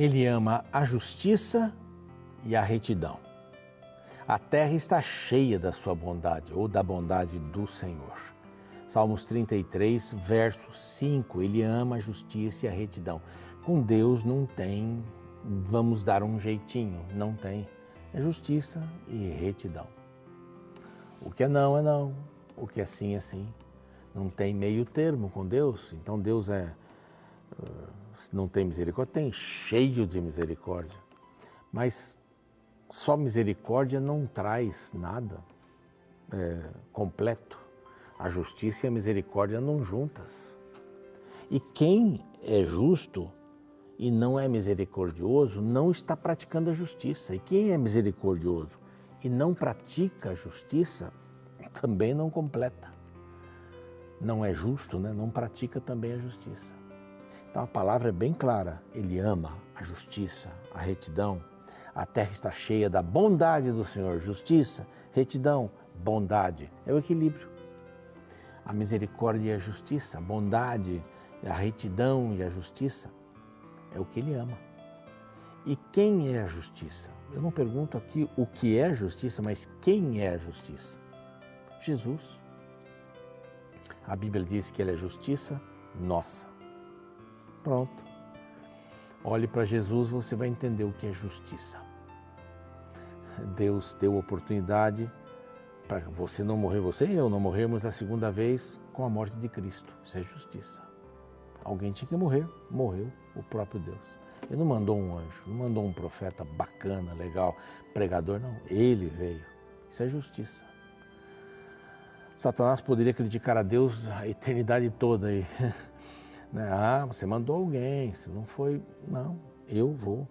Ele ama a justiça e a retidão. A terra está cheia da sua bondade ou da bondade do Senhor. Salmos 33, verso 5. Ele ama a justiça e a retidão. Com Deus não tem, vamos dar um jeitinho, não tem. É justiça e retidão. O que é não é não, o que é sim é sim. Não tem meio termo com Deus. Então Deus é não tem misericórdia, tem cheio de misericórdia. Mas só misericórdia não traz nada é, completo. A justiça e a misericórdia andam juntas. E quem é justo e não é misericordioso não está praticando a justiça. E quem é misericordioso e não pratica a justiça também não completa. Não é justo, né? não pratica também a justiça. Então a palavra é bem clara: Ele ama a justiça, a retidão. A terra está cheia da bondade do Senhor, justiça, retidão, bondade. É o equilíbrio. A misericórdia e a justiça, a bondade, a retidão e a justiça é o que Ele ama. E quem é a justiça? Eu não pergunto aqui o que é a justiça, mas quem é a justiça? Jesus. A Bíblia diz que Ele é justiça nossa. Pronto. Olhe para Jesus, você vai entender o que é justiça. Deus deu oportunidade para você não morrer, você e eu não morrermos a segunda vez com a morte de Cristo. Isso é justiça. Alguém tinha que morrer, morreu o próprio Deus. Ele não mandou um anjo, não mandou um profeta bacana, legal, pregador, não. Ele veio. Isso é justiça. Satanás poderia criticar a Deus a eternidade toda aí. Né? Ah, você mandou alguém, se não foi, não, eu vou.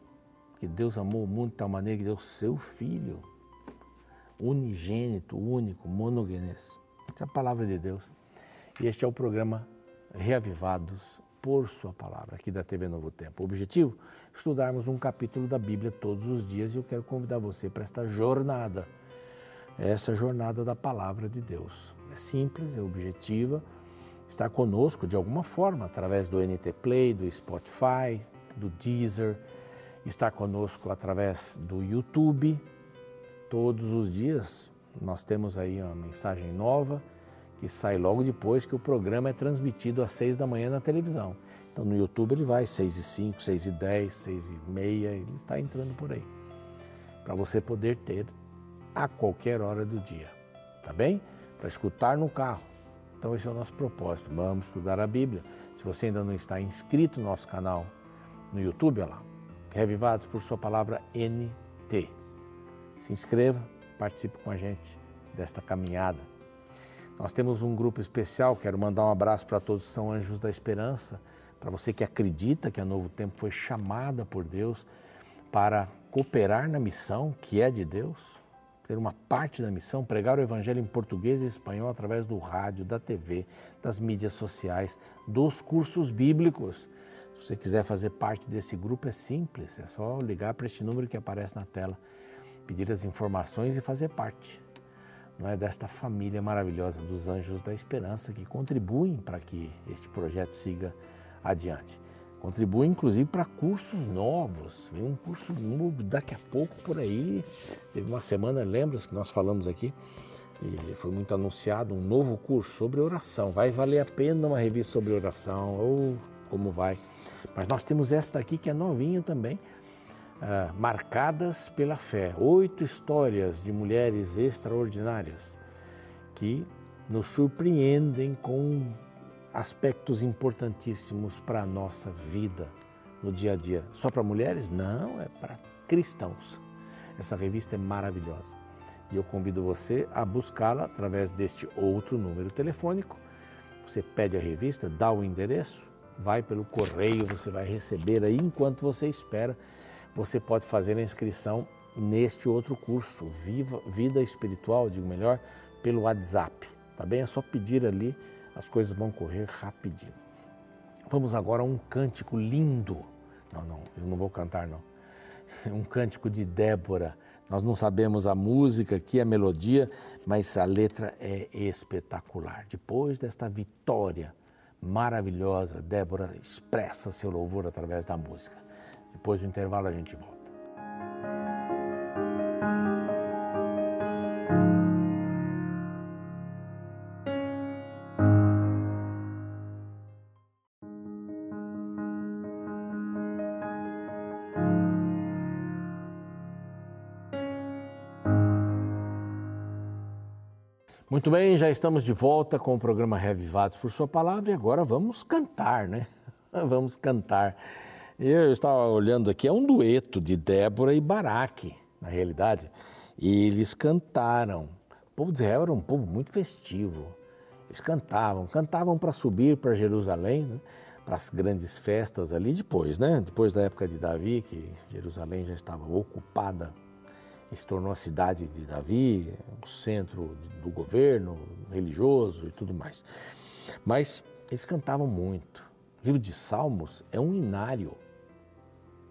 Porque Deus amou o mundo de tal maneira que deu seu filho, unigênito, único, monogenes. Essa é a palavra de Deus. E este é o programa Reavivados por Sua Palavra, aqui da TV Novo Tempo. O objetivo? Estudarmos um capítulo da Bíblia todos os dias e eu quero convidar você para esta jornada, essa jornada da Palavra de Deus. É simples, é objetiva está conosco de alguma forma, através do NT Play, do Spotify, do Deezer, está conosco através do YouTube. Todos os dias nós temos aí uma mensagem nova que sai logo depois que o programa é transmitido às seis da manhã na televisão. Então no YouTube ele vai seis e cinco, seis e dez, seis e meia, ele está entrando por aí. Para você poder ter a qualquer hora do dia, tá bem? Para escutar no carro, então, esse é o nosso propósito. Vamos estudar a Bíblia. Se você ainda não está inscrito no nosso canal no YouTube, olha lá, Revivados por Sua Palavra NT. Se inscreva, participe com a gente desta caminhada. Nós temos um grupo especial, quero mandar um abraço para todos que são anjos da esperança, para você que acredita que a Novo Tempo foi chamada por Deus para cooperar na missão que é de Deus ter uma parte da missão, pregar o Evangelho em português e espanhol através do rádio, da TV, das mídias sociais, dos cursos bíblicos. Se você quiser fazer parte desse grupo, é simples, é só ligar para este número que aparece na tela, pedir as informações e fazer parte não é, desta família maravilhosa dos Anjos da Esperança que contribuem para que este projeto siga adiante. Contribui inclusive para cursos novos. Vem um curso novo daqui a pouco por aí. Teve uma semana, lembra que nós falamos aqui? E foi muito anunciado um novo curso sobre oração. Vai valer a pena uma revista sobre oração, ou como vai. Mas nós temos esta aqui que é novinha também, uh, Marcadas pela Fé. Oito histórias de mulheres extraordinárias que nos surpreendem com aspectos importantíssimos para a nossa vida no dia a dia. Só para mulheres? Não, é para cristãos. Essa revista é maravilhosa e eu convido você a buscá-la através deste outro número telefônico. Você pede a revista, dá o endereço, vai pelo correio, você vai receber aí enquanto você espera. Você pode fazer a inscrição neste outro curso, Viva, Vida Espiritual, digo melhor, pelo WhatsApp. Tá bem? É só pedir ali as coisas vão correr rapidinho. Vamos agora a um cântico lindo. Não, não, eu não vou cantar, não. Um cântico de Débora. Nós não sabemos a música aqui, a melodia, mas a letra é espetacular. Depois desta vitória maravilhosa, Débora expressa seu louvor através da música. Depois do intervalo a gente volta. Muito bem, já estamos de volta com o programa Revivados por Sua Palavra e agora vamos cantar, né? Vamos cantar. Eu estava olhando aqui, é um dueto de Débora e Baraque, na realidade. E eles cantaram. O povo de Israel era um povo muito festivo. Eles cantavam, cantavam para subir para Jerusalém, né? para as grandes festas ali depois, né? Depois da época de Davi, que Jerusalém já estava ocupada se tornou a cidade de Davi, o centro do governo religioso e tudo mais. Mas eles cantavam muito. O livro de Salmos é um inário.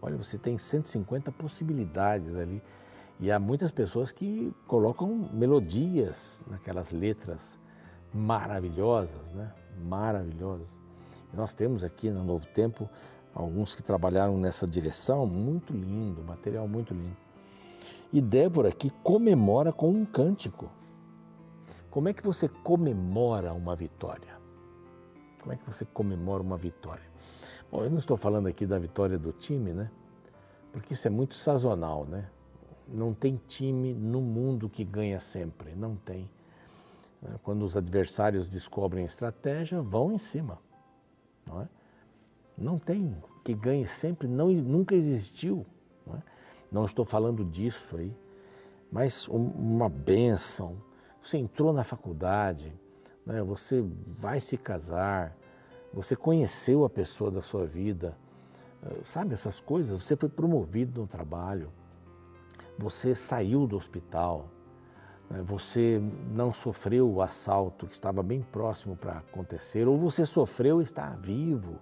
Olha, você tem 150 possibilidades ali. E há muitas pessoas que colocam melodias naquelas letras maravilhosas, né? Maravilhosas. E nós temos aqui no Novo Tempo alguns que trabalharam nessa direção, muito lindo, material muito lindo. E Débora que comemora com um cântico. Como é que você comemora uma vitória? Como é que você comemora uma vitória? Bom, eu não estou falando aqui da vitória do time, né? Porque isso é muito sazonal, né? Não tem time no mundo que ganha sempre, não tem. Quando os adversários descobrem a estratégia, vão em cima, não é? Não tem que ganhe sempre, não, nunca existiu. Não é? Não estou falando disso aí, mas uma benção. Você entrou na faculdade, né? você vai se casar, você conheceu a pessoa da sua vida, eh, sabe essas coisas? Você foi promovido no trabalho, você saiu do hospital, né? você não sofreu o assalto que estava bem próximo para acontecer, ou você sofreu e está vivo.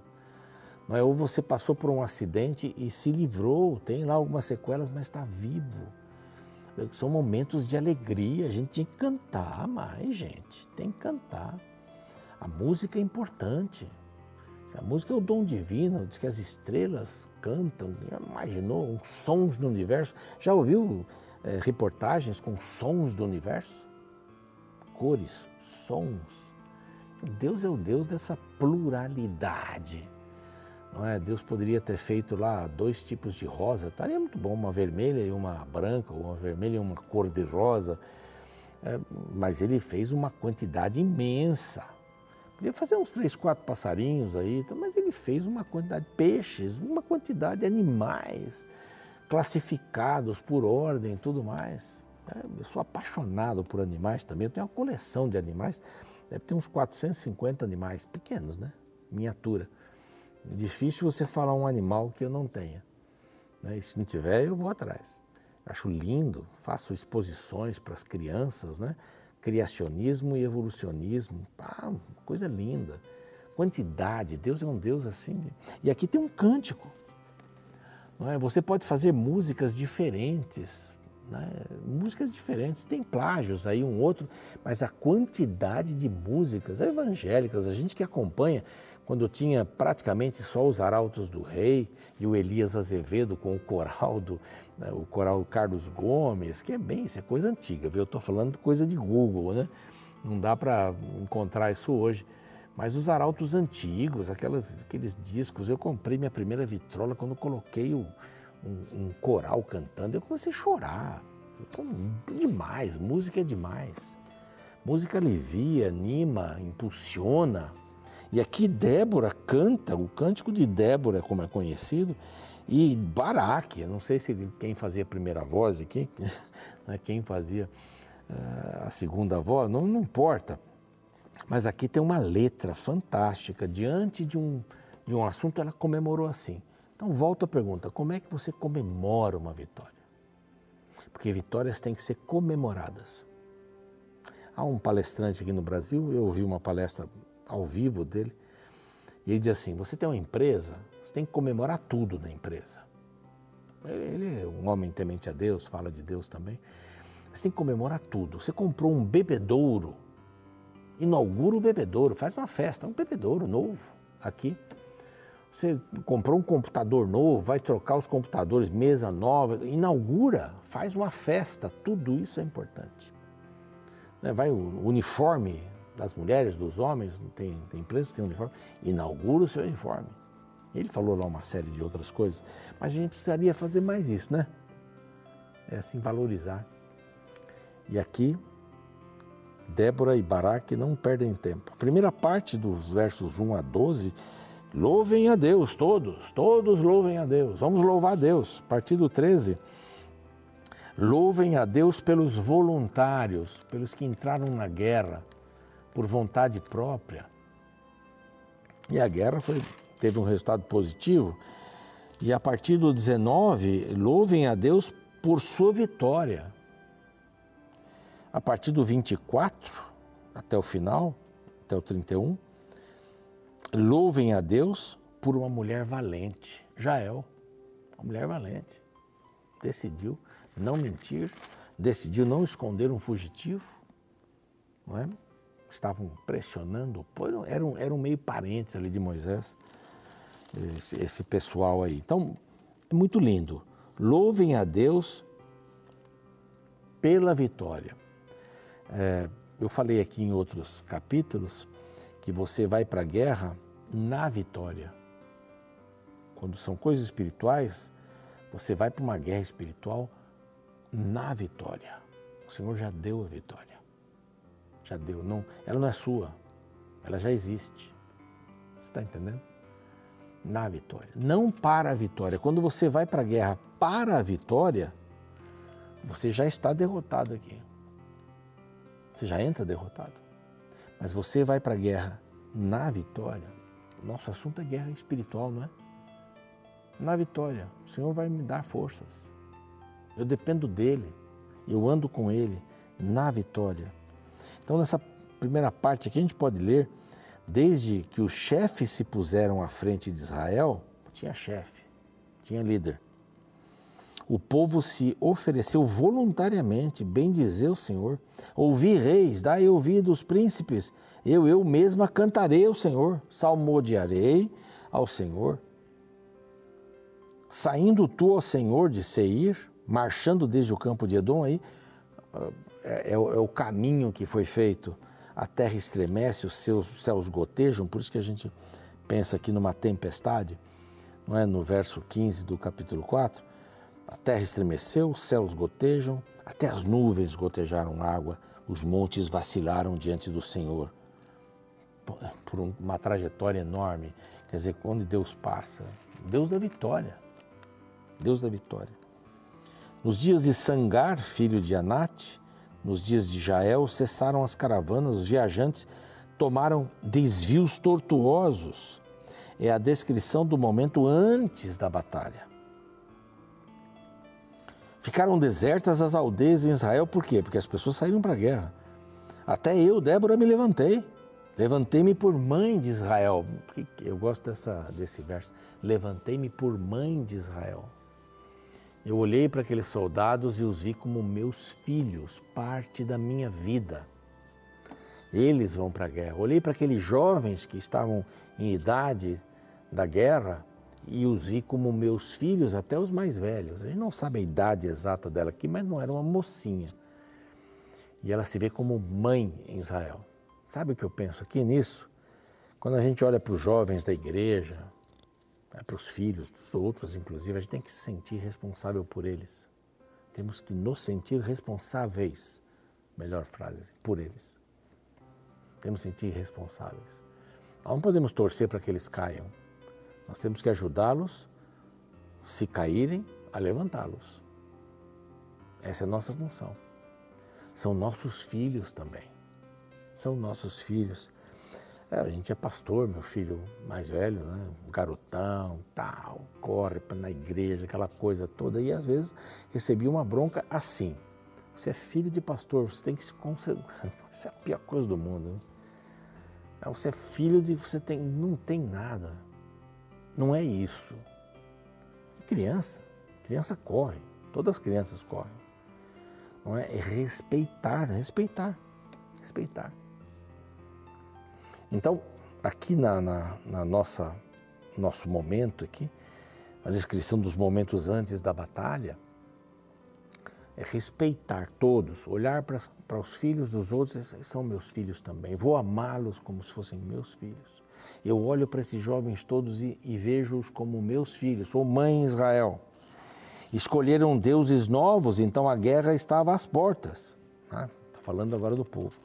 Não é? Ou você passou por um acidente e se livrou, tem lá algumas sequelas, mas está vivo. São momentos de alegria, a gente tem que cantar mais, gente, tem que cantar. A música é importante. A música é o dom divino, diz que as estrelas cantam, já imaginou, uns sons do universo. Já ouviu é, reportagens com sons do universo? Cores, sons. Deus é o Deus dessa pluralidade. Não é? Deus poderia ter feito lá dois tipos de rosa, estaria muito bom, uma vermelha e uma branca, ou uma vermelha e uma cor de rosa. É, mas ele fez uma quantidade imensa. Podia fazer uns três, quatro passarinhos aí, então, mas ele fez uma quantidade de peixes, uma quantidade de animais classificados por ordem e tudo mais. É, eu sou apaixonado por animais também, eu tenho uma coleção de animais, deve ter uns 450 animais pequenos, né? Miniatura. Difícil você falar um animal que eu não tenha. Né? E se não tiver, eu vou atrás. Acho lindo, faço exposições para as crianças, né? criacionismo e evolucionismo. Ah, coisa linda. Quantidade, Deus é um Deus assim. E aqui tem um cântico. Não é? Você pode fazer músicas diferentes, né? músicas diferentes, tem plágios aí, um outro, mas a quantidade de músicas evangélicas, a gente que acompanha, quando tinha praticamente só os arautos do rei e o Elias Azevedo com o coral do né, o coral Carlos Gomes, que é bem, isso é coisa antiga, viu? Eu estou falando coisa de Google, né? Não dá para encontrar isso hoje. Mas os arautos antigos, aquelas, aqueles discos, eu comprei minha primeira vitrola quando coloquei o, um, um, coral cantando, eu comecei a chorar. Demais, música é demais. Música alivia, anima, impulsiona. E aqui Débora canta, o cântico de Débora, como é conhecido, e Baraque, não sei se quem fazia a primeira voz aqui, né, quem fazia uh, a segunda voz, não, não importa. Mas aqui tem uma letra fantástica. Diante de um, de um assunto, ela comemorou assim. Então, volta a pergunta: como é que você comemora uma vitória? Porque vitórias têm que ser comemoradas. Há um palestrante aqui no Brasil, eu ouvi uma palestra ao vivo dele. E ele diz assim: você tem uma empresa, você tem que comemorar tudo na empresa. Ele é um homem temente a Deus, fala de Deus também. Você tem que comemorar tudo. Você comprou um bebedouro, inaugura o bebedouro, faz uma festa, um bebedouro novo aqui. Você comprou um computador novo, vai trocar os computadores, mesa nova, inaugura, faz uma festa, tudo isso é importante. Né, vai o uniforme das mulheres, dos homens, tem, tem empresas que têm uniforme, inaugura o seu uniforme. Ele falou lá uma série de outras coisas, mas a gente precisaria fazer mais isso, né? É assim, valorizar. E aqui, Débora e Baraque não perdem tempo. A primeira parte dos versos 1 a 12 Louvem a Deus, todos, todos louvem a Deus. Vamos louvar a Deus. Partido 13. Louvem a Deus pelos voluntários, pelos que entraram na guerra por vontade própria. E a guerra foi, teve um resultado positivo. E a partir do 19, louvem a Deus por sua vitória. A partir do 24 até o final, até o 31, Louvem a Deus por uma mulher valente, Jael, uma mulher valente. Decidiu não mentir, decidiu não esconder um fugitivo, não é? Estavam pressionando, eram, eram meio parentes ali de Moisés, esse, esse pessoal aí. Então, é muito lindo. Louvem a Deus pela vitória. É, eu falei aqui em outros capítulos que você vai para a guerra na vitória. Quando são coisas espirituais, você vai para uma guerra espiritual na vitória. O Senhor já deu a vitória. Já deu. Não, ela não é sua. Ela já existe. Você está entendendo? Na vitória. Não para a vitória. Quando você vai para a guerra para a vitória, você já está derrotado aqui. Você já entra derrotado. Mas você vai para a guerra na vitória. Nosso assunto é guerra espiritual, não é? Na vitória, o Senhor vai me dar forças. Eu dependo dele, eu ando com ele na vitória. Então, nessa primeira parte aqui, a gente pode ler, desde que os chefes se puseram à frente de Israel, tinha chefe, tinha líder o povo se ofereceu voluntariamente, bem dizer o Senhor. Ouvi reis, dai ouvidos príncipes, eu, eu mesma cantarei ao Senhor, salmodiarei ao Senhor. Saindo tu ao Senhor de Seir, marchando desde o campo de Edom, aí é, é, é o caminho que foi feito. A terra estremece, os seus céus gotejam, por isso que a gente pensa aqui numa tempestade, não é? No verso 15 do capítulo 4 a terra estremeceu, os céus gotejam, até as nuvens gotejaram água, os montes vacilaram diante do Senhor. Por uma trajetória enorme. Quer dizer, quando Deus passa, Deus da vitória. Deus da vitória. Nos dias de Sangar, filho de Anate, nos dias de Jael, cessaram as caravanas, os viajantes tomaram desvios tortuosos. É a descrição do momento antes da batalha. Ficaram desertas as aldeias em Israel, por quê? Porque as pessoas saíram para a guerra. Até eu, Débora, me levantei. Levantei-me por mãe de Israel. Eu gosto dessa, desse verso. Levantei-me por mãe de Israel. Eu olhei para aqueles soldados e os vi como meus filhos, parte da minha vida. Eles vão para a guerra. Olhei para aqueles jovens que estavam em idade da guerra e os vi como meus filhos, até os mais velhos. A gente não sabe a idade exata dela aqui, mas não era uma mocinha. E ela se vê como mãe em Israel. Sabe o que eu penso aqui nisso? Quando a gente olha para os jovens da igreja, né, para os filhos dos outros, inclusive, a gente tem que se sentir responsável por eles. Temos que nos sentir responsáveis, melhor frase, por eles. Temos que sentir responsáveis. Não podemos torcer para que eles caiam, nós temos que ajudá-los, se caírem, a levantá-los. Essa é a nossa função. São nossos filhos também. São nossos filhos. É, a gente é pastor, meu filho mais velho, né? um garotão, tal, corre na igreja, aquela coisa toda. E às vezes recebi uma bronca assim. Você é filho de pastor, você tem que se concentrar. Isso é a pior coisa do mundo. Né? Você é filho de. Você tem, não tem nada. Não é isso. Criança, criança corre, todas as crianças correm. Não é? é respeitar, respeitar, respeitar. Então, aqui na, na, na, nossa, nosso momento aqui, a descrição dos momentos antes da batalha, é respeitar todos, olhar para, os filhos dos outros, são meus filhos também, vou amá-los como se fossem meus filhos. Eu olho para esses jovens todos e, e vejo-os como meus filhos, sou mãe Israel. Escolheram deuses novos, então a guerra estava às portas. Está né? falando agora do povo.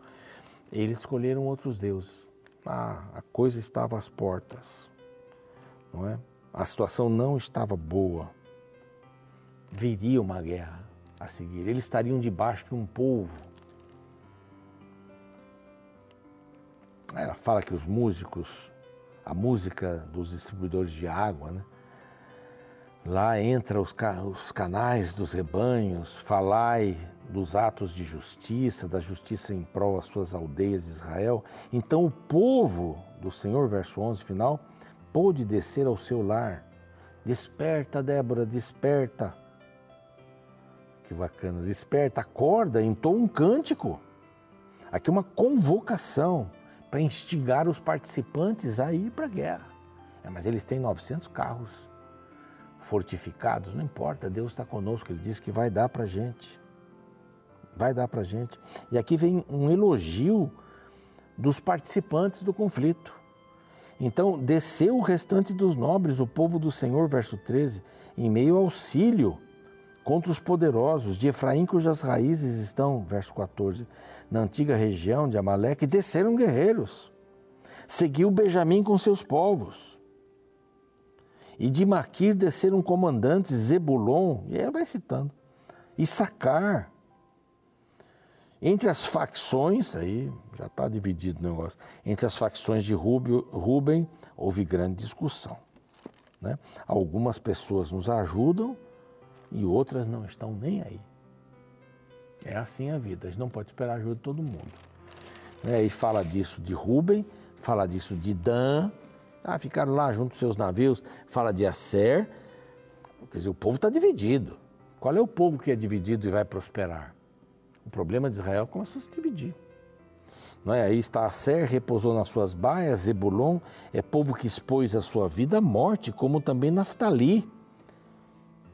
Eles escolheram outros deuses. Ah, a coisa estava às portas, não é? A situação não estava boa. Viria uma guerra a seguir. Eles estariam debaixo de um povo. Ela fala que os músicos, a música dos distribuidores de água, né? Lá entra os, os canais dos rebanhos, falai dos atos de justiça, da justiça em prol às suas aldeias de Israel. Então o povo do Senhor, verso 11 final, pôde descer ao seu lar. Desperta, Débora, desperta. Que bacana, desperta, acorda, entou um cântico. Aqui uma convocação para instigar os participantes a ir para a guerra. É, mas eles têm 900 carros fortificados, não importa, Deus está conosco, Ele diz que vai dar para a gente vai dar para a gente. E aqui vem um elogio dos participantes do conflito. Então, desceu o restante dos nobres, o povo do Senhor, verso 13, em meio ao auxílio contra os poderosos de Efraim, cujas raízes estão, verso 14, na antiga região de Amaleque, desceram guerreiros. Seguiu Benjamim com seus povos. E de Maquir desceram comandantes, Zebulon, e aí vai citando, e Sacar, entre as facções, aí já está dividido o negócio, entre as facções de Rubem houve grande discussão. Né? Algumas pessoas nos ajudam e outras não estão nem aí. É assim a vida, a gente não pode esperar ajuda de todo mundo. Né? E fala disso de Rubem, fala disso de Dan, ah, ficaram lá junto seus navios, fala de Acer. Quer dizer, o povo está dividido. Qual é o povo que é dividido e vai prosperar? O problema de Israel começou a se dividir. Não é? Aí está Ser, repousou nas suas baias, Zebulon é povo que expôs a sua vida à morte, como também Naftali.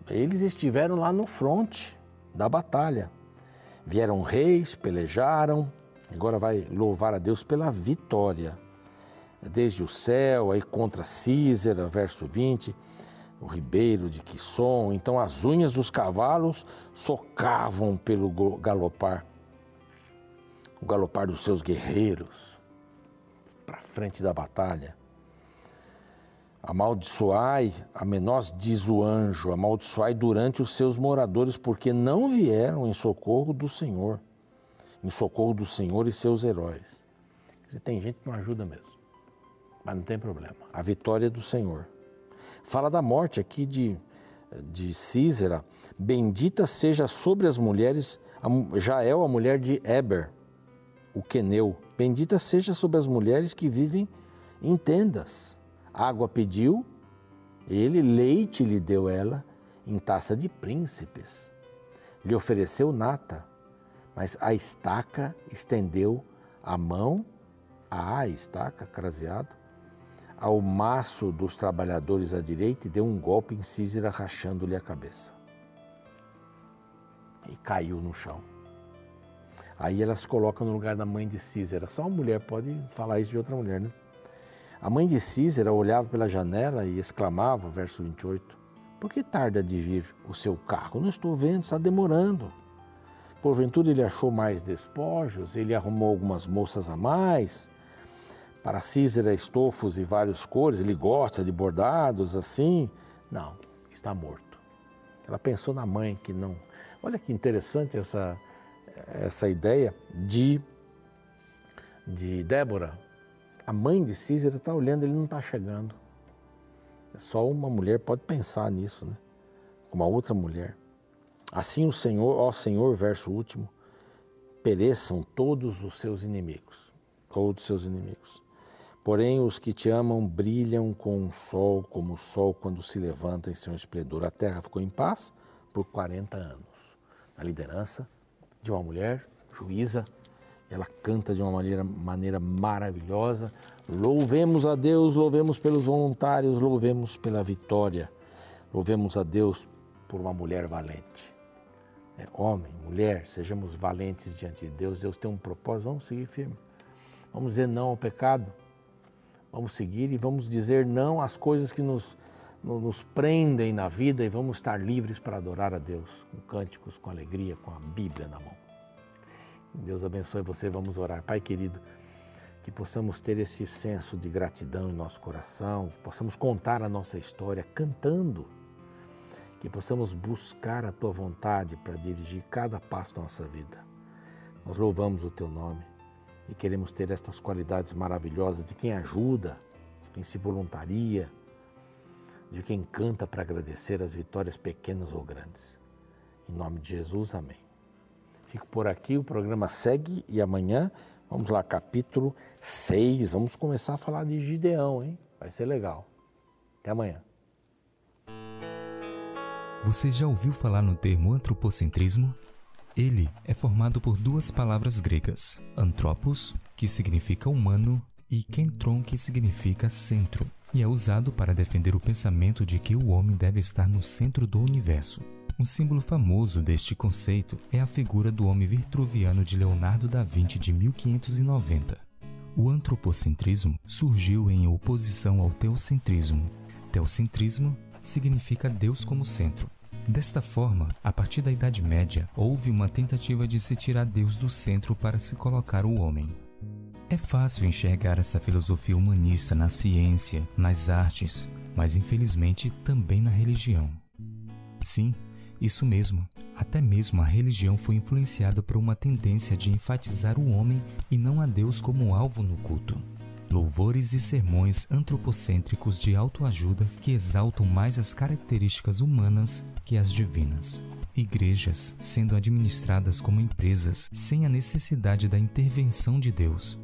Eles estiveram lá no fronte da batalha. Vieram reis, pelejaram, agora vai louvar a Deus pela vitória. Desde o céu, aí contra Císera, verso 20, o ribeiro de Quisson. Então as unhas dos cavalos socavam pelo galopar, o galopar dos seus guerreiros para frente da batalha. Amaldiçoai, a menós diz o anjo, amaldiçoai durante os seus moradores, porque não vieram em socorro do Senhor, em socorro do Senhor e seus heróis. tem gente que não ajuda mesmo, mas não tem problema. A vitória é do Senhor. Fala da morte aqui de, de Císera. Bendita seja sobre as mulheres Jael, a mulher de Eber, o queneu. Bendita seja sobre as mulheres que vivem em tendas. Água pediu, ele, leite lhe deu ela, em taça de príncipes. Lhe ofereceu nata, mas a estaca estendeu a mão, a estaca, craseado, ao maço dos trabalhadores à direita e deu um golpe em Císera, rachando-lhe a cabeça. E caiu no chão. Aí elas colocam no lugar da mãe de Císera. Só uma mulher pode falar isso de outra mulher, né? A mãe de Císera olhava pela janela e exclamava, verso 28, Por que tarda de vir o seu carro? Não estou vendo, está demorando. Porventura ele achou mais despojos, ele arrumou algumas moças a mais para Císera estofos e várias cores, ele gosta de bordados assim. Não, está morto. Ela pensou na mãe que não. Olha que interessante essa, essa ideia de, de Débora. A mãe de Císera está olhando, ele não está chegando. É só uma mulher pode pensar nisso, né? Uma outra mulher. Assim o Senhor, ó Senhor, verso último, pereçam todos os seus inimigos, todos os seus inimigos. Porém, os que te amam brilham com o sol, como o sol quando se levanta em seu esplendor. A terra ficou em paz por 40 anos, na liderança de uma mulher juíza Ela canta de uma maneira, maneira maravilhosa. Louvemos a Deus, louvemos pelos voluntários, louvemos pela vitória. Louvemos a Deus por uma mulher valente. É, homem, mulher, sejamos valentes diante de Deus. Deus tem um propósito, vamos seguir firme. Vamos dizer não ao pecado. Vamos seguir e vamos dizer não às coisas que nos, nos prendem na vida e vamos estar livres para adorar a Deus, com cânticos, com alegria, com a Bíblia na mão. Deus abençoe você, vamos orar. Pai querido, que possamos ter esse senso de gratidão em nosso coração, que possamos contar a nossa história cantando, que possamos buscar a tua vontade para dirigir cada passo da nossa vida. Nós louvamos o teu nome e queremos ter estas qualidades maravilhosas de quem ajuda, de quem se voluntaria, de quem canta para agradecer as vitórias pequenas ou grandes. Em nome de Jesus, amém. Fico por aqui, o programa segue e amanhã, vamos lá, capítulo 6, vamos começar a falar de Gideão, hein? Vai ser legal. Até amanhã. Você já ouviu falar no termo antropocentrismo? Ele é formado por duas palavras gregas, antropos, que significa humano, e kentron, que significa centro, e é usado para defender o pensamento de que o homem deve estar no centro do universo. Um símbolo famoso deste conceito é a figura do homem vitruviano de Leonardo da Vinci de 1590. O antropocentrismo surgiu em oposição ao teocentrismo. Teocentrismo significa Deus como centro, Desta forma, a partir da Idade Média, houve uma tentativa de se tirar Deus do centro para se colocar o homem. É fácil enxergar essa filosofia humanista na ciência, nas artes, mas infelizmente também na religião. Sim, isso mesmo. Até mesmo a religião foi influenciada por uma tendência de enfatizar o homem e não a Deus como alvo no culto louvores e sermões antropocêntricos de autoajuda que exaltam mais as características humanas que as divinas. Igrejas sendo administradas como empresas sem a necessidade da intervenção de Deus.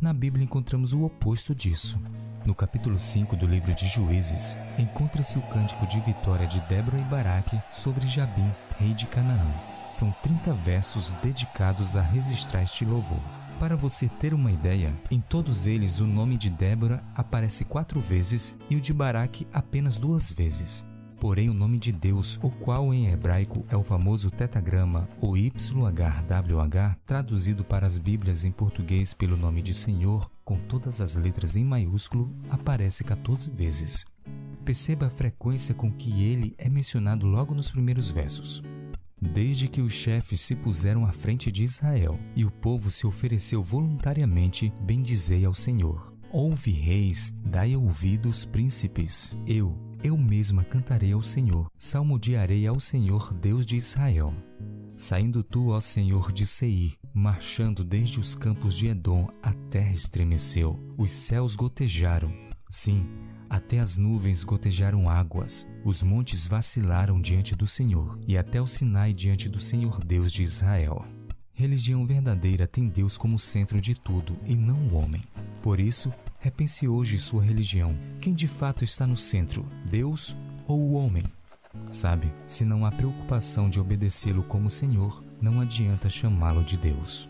Na Bíblia encontramos o oposto disso. No capítulo 5 do livro de Juízes, encontra-se o cântico de vitória de Débora e Baraque sobre Jabim, rei de Canaã. São 30 versos dedicados a registrar este louvor. Para você ter uma ideia, em todos eles o nome de Débora aparece quatro vezes e o de Baraque apenas duas vezes. Porém, o nome de Deus, o qual em hebraico é o famoso tetagrama ou YHWH, traduzido para as Bíblias em português pelo nome de Senhor, com todas as letras em maiúsculo, aparece 14 vezes. Perceba a frequência com que ele é mencionado logo nos primeiros versos. Desde que os chefes se puseram à frente de Israel e o povo se ofereceu voluntariamente, bendizei ao Senhor. Ouve, reis, dai ouvidos, príncipes. Eu, eu mesma cantarei ao Senhor, salmodiarei ao Senhor, Deus de Israel. Saindo tu, ó Senhor, de Seir, marchando desde os campos de Edom, a terra estremeceu, os céus gotejaram. Sim, até as nuvens gotejaram águas, os montes vacilaram diante do Senhor, e até o Sinai diante do Senhor Deus de Israel. Religião verdadeira tem Deus como centro de tudo e não o homem. Por isso, repense hoje sua religião. Quem de fato está no centro, Deus ou o homem? Sabe, se não há preocupação de obedecê-lo como Senhor, não adianta chamá-lo de Deus.